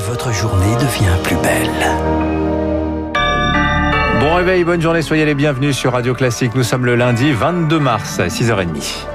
Votre journée devient plus belle. Bon réveil, bonne journée, soyez les bienvenus sur Radio Classique. Nous sommes le lundi 22 mars, 6h30.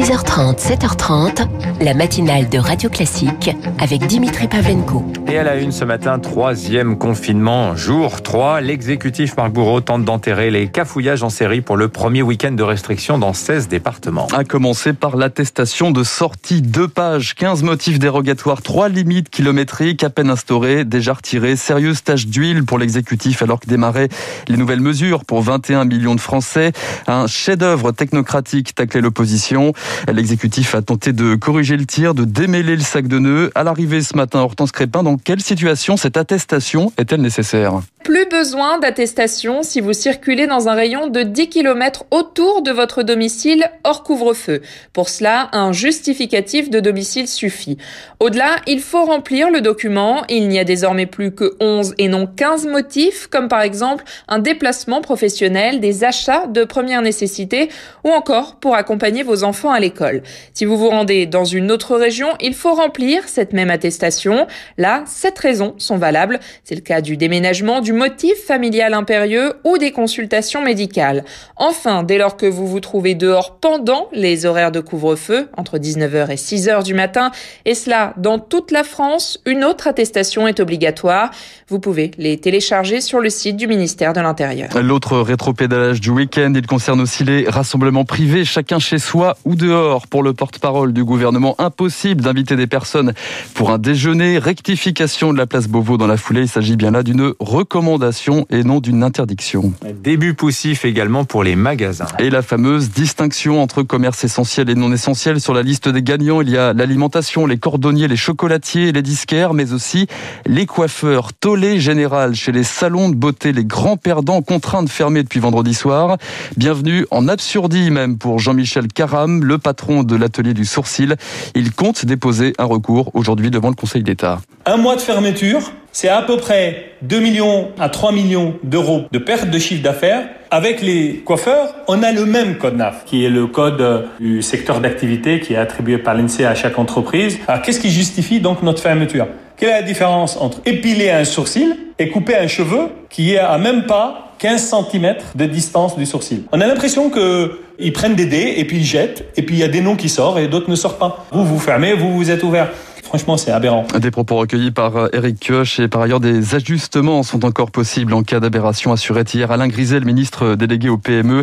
6h30, 7h30, la matinale de Radio Classique avec Dimitri Pavlenko. Et à la une ce matin, troisième confinement, jour 3. L'exécutif Marc Bourreau tente d'enterrer les cafouillages en série pour le premier week-end de restriction dans 16 départements. A commencer par l'attestation de sortie, deux pages, 15 motifs dérogatoires, trois limites kilométriques à peine instaurées, déjà retirées, sérieuse tâche d'huile pour l'exécutif alors que démarraient les nouvelles mesures pour 21 millions de Français, un chef-d'œuvre technocratique taclait l'opposition. L'exécutif a tenté de corriger le tir, de démêler le sac de nœuds. À l'arrivée ce matin, Hortense Crépin, dans quelle situation cette attestation est-elle nécessaire? Plus besoin d'attestation si vous circulez dans un rayon de 10 km autour de votre domicile hors couvre-feu. Pour cela, un justificatif de domicile suffit. Au-delà, il faut remplir le document. Il n'y a désormais plus que 11 et non 15 motifs, comme par exemple un déplacement professionnel, des achats de première nécessité ou encore pour accompagner vos enfants à l'école. Si vous vous rendez dans une autre région, il faut remplir cette même attestation. Là, sept raisons sont valables. C'est le cas du déménagement, du du motif familial impérieux ou des consultations médicales. Enfin, dès lors que vous vous trouvez dehors pendant les horaires de couvre-feu, entre 19h et 6h du matin, et cela dans toute la France, une autre attestation est obligatoire. Vous pouvez les télécharger sur le site du ministère de l'Intérieur. L'autre rétropédalage du week-end, il concerne aussi les rassemblements privés, chacun chez soi ou dehors. Pour le porte-parole du gouvernement, impossible d'inviter des personnes pour un déjeuner. Rectification de la place Beauvau dans la foulée, il s'agit bien là d'une recommandation recommandation et non d'une interdiction. Début poussif également pour les magasins. Et la fameuse distinction entre commerce essentiel et non essentiel. Sur la liste des gagnants, il y a l'alimentation, les cordonniers, les chocolatiers, les disquaires, mais aussi les coiffeurs. Tollé général chez les salons de beauté, les grands perdants contraints de fermer depuis vendredi soir. Bienvenue en absurdie même pour Jean-Michel Caram, le patron de l'atelier du sourcil. Il compte déposer un recours aujourd'hui devant le Conseil d'État. Un mois de fermeture c'est à peu près 2 millions à 3 millions d'euros de perte de chiffre d'affaires. Avec les coiffeurs, on a le même code NAF, qui est le code du secteur d'activité qui est attribué par l'INSEE à chaque entreprise. Alors qu'est-ce qui justifie donc notre fermeture? Quelle est la différence entre épiler un sourcil et couper un cheveu qui est à même pas 15 cm de distance du sourcil? On a l'impression que ils prennent des dés et puis ils jettent et puis il y a des noms qui sortent et d'autres ne sortent pas. Vous vous fermez, vous vous êtes ouvert. Franchement, c'est aberrant. Des propos recueillis par Eric euh, Kioch et par ailleurs des ajustements sont encore possibles en cas d'aberration, assurait hier Alain Griset, le ministre délégué au PME.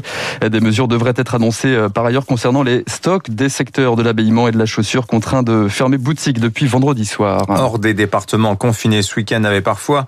Des mesures devraient être annoncées euh, par ailleurs concernant les stocks des secteurs de l'habillement et de la chaussure contraints de fermer boutique depuis vendredi soir. Hors des départements confinés ce week-end avait parfois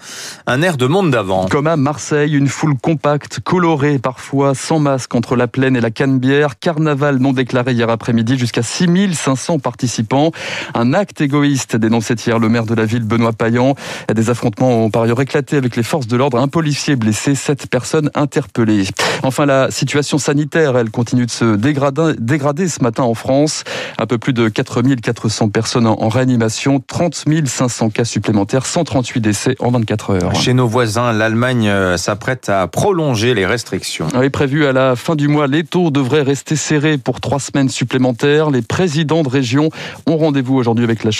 un air de monde d'avant. Comme à Marseille, une foule compacte, colorée parfois, sans masque entre la plaine et la Canebière. Carnaval non déclaré hier après-midi, jusqu'à 6500 participants. Un acte égoïste dénonçait hier le maire de la ville, Benoît Payan. Des affrontements ont par ailleurs éclaté avec les forces de l'ordre. Un policier blessé, sept personnes interpellées. Enfin, la situation sanitaire, elle continue de se dégrader, dégrader ce matin en France. Un peu plus de 4400 personnes en réanimation, 30 500 cas supplémentaires, 138 décès en 24 heures. Chez nos voisins, l'Allemagne euh, s'apprête à prolonger les restrictions. Oui, prévu à la fin du mois, les taux devraient rester serrés pour trois semaines supplémentaires. Les présidents de région ont rendez-vous aujourd'hui avec la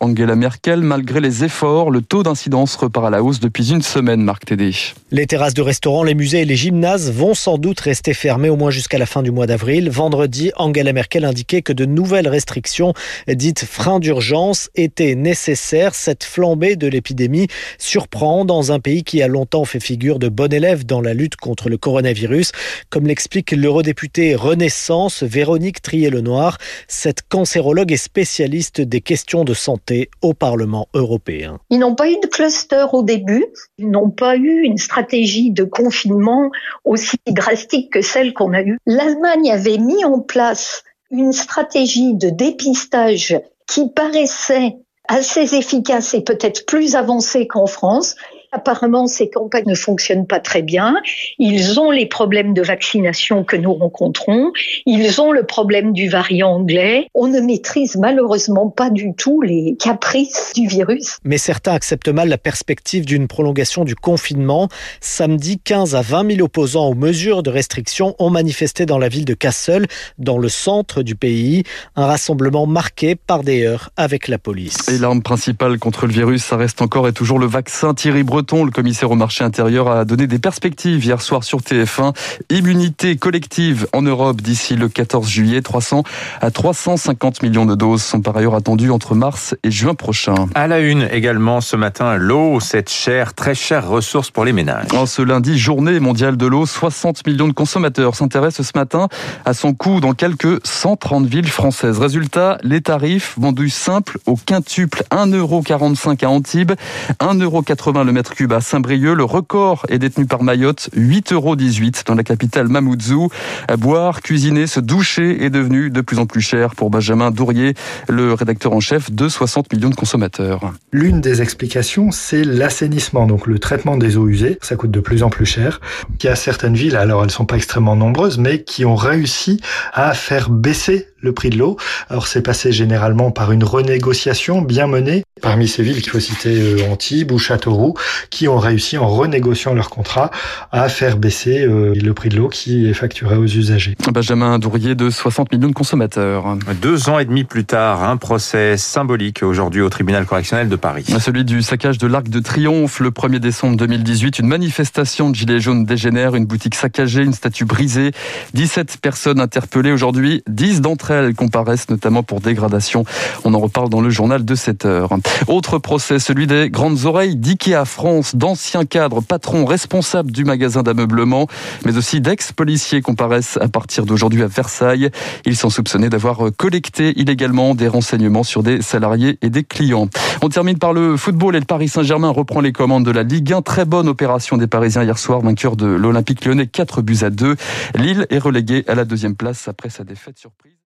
Angela Merkel. Malgré les efforts, le taux d'incidence repart à la hausse depuis une semaine, Marc Tédé. Les terrasses de restaurants, les musées et les gymnases vont sans doute rester fermés au moins jusqu'à la fin du mois d'avril. Vendredi, Angela Merkel indiquait que de nouvelles restrictions, dites freins d'urgence, étaient nécessaires. Cette flambée de l'épidémie surprend dans un pays qui a longtemps fait figure de bon élève dans la lutte contre le coronavirus. Comme l'explique l'eurodéputée Renaissance, Véronique Trier-Lenoir, cette cancérologue est spécialiste des questions de santé au Parlement européen. Ils n'ont pas eu de cluster au début, ils n'ont pas eu une stratégie de confinement aussi drastique que celle qu'on a eue. L'Allemagne avait mis en place une stratégie de dépistage qui paraissait assez efficace et peut-être plus avancée qu'en France. Apparemment, ces campagnes ne fonctionnent pas très bien. Ils ont les problèmes de vaccination que nous rencontrons. Ils ont le problème du variant anglais. On ne maîtrise malheureusement pas du tout les caprices du virus. Mais certains acceptent mal la perspective d'une prolongation du confinement. Samedi, 15 à 20 000 opposants aux mesures de restriction ont manifesté dans la ville de Kassel, dans le centre du pays. Un rassemblement marqué par des heurts avec la police. Et l'arme principale contre le virus, ça reste encore et toujours le vaccin. Thierry Breton, le commissaire au marché intérieur, a donné des perspectives hier soir sur TF1. Immunité collective en Europe d'ici le 14 juillet. 300 à 350 millions de doses sont par ailleurs attendues entre mars et juin prochain. À la une également ce matin, l'eau, cette chère, très chère ressource pour les ménages. En ce lundi, journée mondiale de l'eau, 60 millions de consommateurs s'intéressent ce matin à son coût dans quelques 130 villes françaises. Résultat, les tarifs vendus simples au quintuple, 1,45€ à Antibes, 1,80€ le mètre cube à Saint-Brieuc. Le record est détenu par Mayotte, 8,18€ dans la capitale Mamoudzou. Boire, cuisiner, se doucher est devenu de plus en plus cher pour Benjamin Dourier, le rédacteur en chef de 60 millions de consommateurs. L'une des explications, c'est l'assainissement, donc le traitement des eaux usées. Ça coûte de plus en plus cher. Il y a certaines villes, alors elles sont pas extrêmement nombreuses, mais qui ont réussi à faire baisser le prix de l'eau. Alors c'est passé généralement par une renégociation bien menée. Parmi ces villes qu'il faut citer euh, Antibes ou Châteauroux, qui ont réussi en renégociant leur contrat à faire baisser euh, le prix de l'eau qui est facturé aux usagers. Benjamin Dourier de 60 millions de consommateurs. Deux ans et demi plus tard, un procès symbolique aujourd'hui au tribunal correctionnel de Paris. Celui du saccage de l'Arc de Triomphe le 1er décembre 2018. Une manifestation de gilets jaunes dégénère, une boutique saccagée, une statue brisée. 17 personnes interpellées aujourd'hui. 10 d'entre elles comparaissent notamment pour dégradation. On en reparle dans le journal de 7 heures. Autre procès, celui des grandes oreilles d'IKEA France. D'anciens cadres, patrons, responsables du magasin d'ameublement, mais aussi d'ex-policiers comparaissent à partir d'aujourd'hui à Versailles. Ils sont soupçonnés d'avoir collecté illégalement des renseignements sur des salariés et des clients. On termine par le football et le Paris Saint-Germain reprend les commandes de la Ligue 1. Très bonne opération des Parisiens hier soir, vainqueur de l'Olympique lyonnais 4 buts à 2. Lille est relégué à la deuxième place après sa défaite surprise.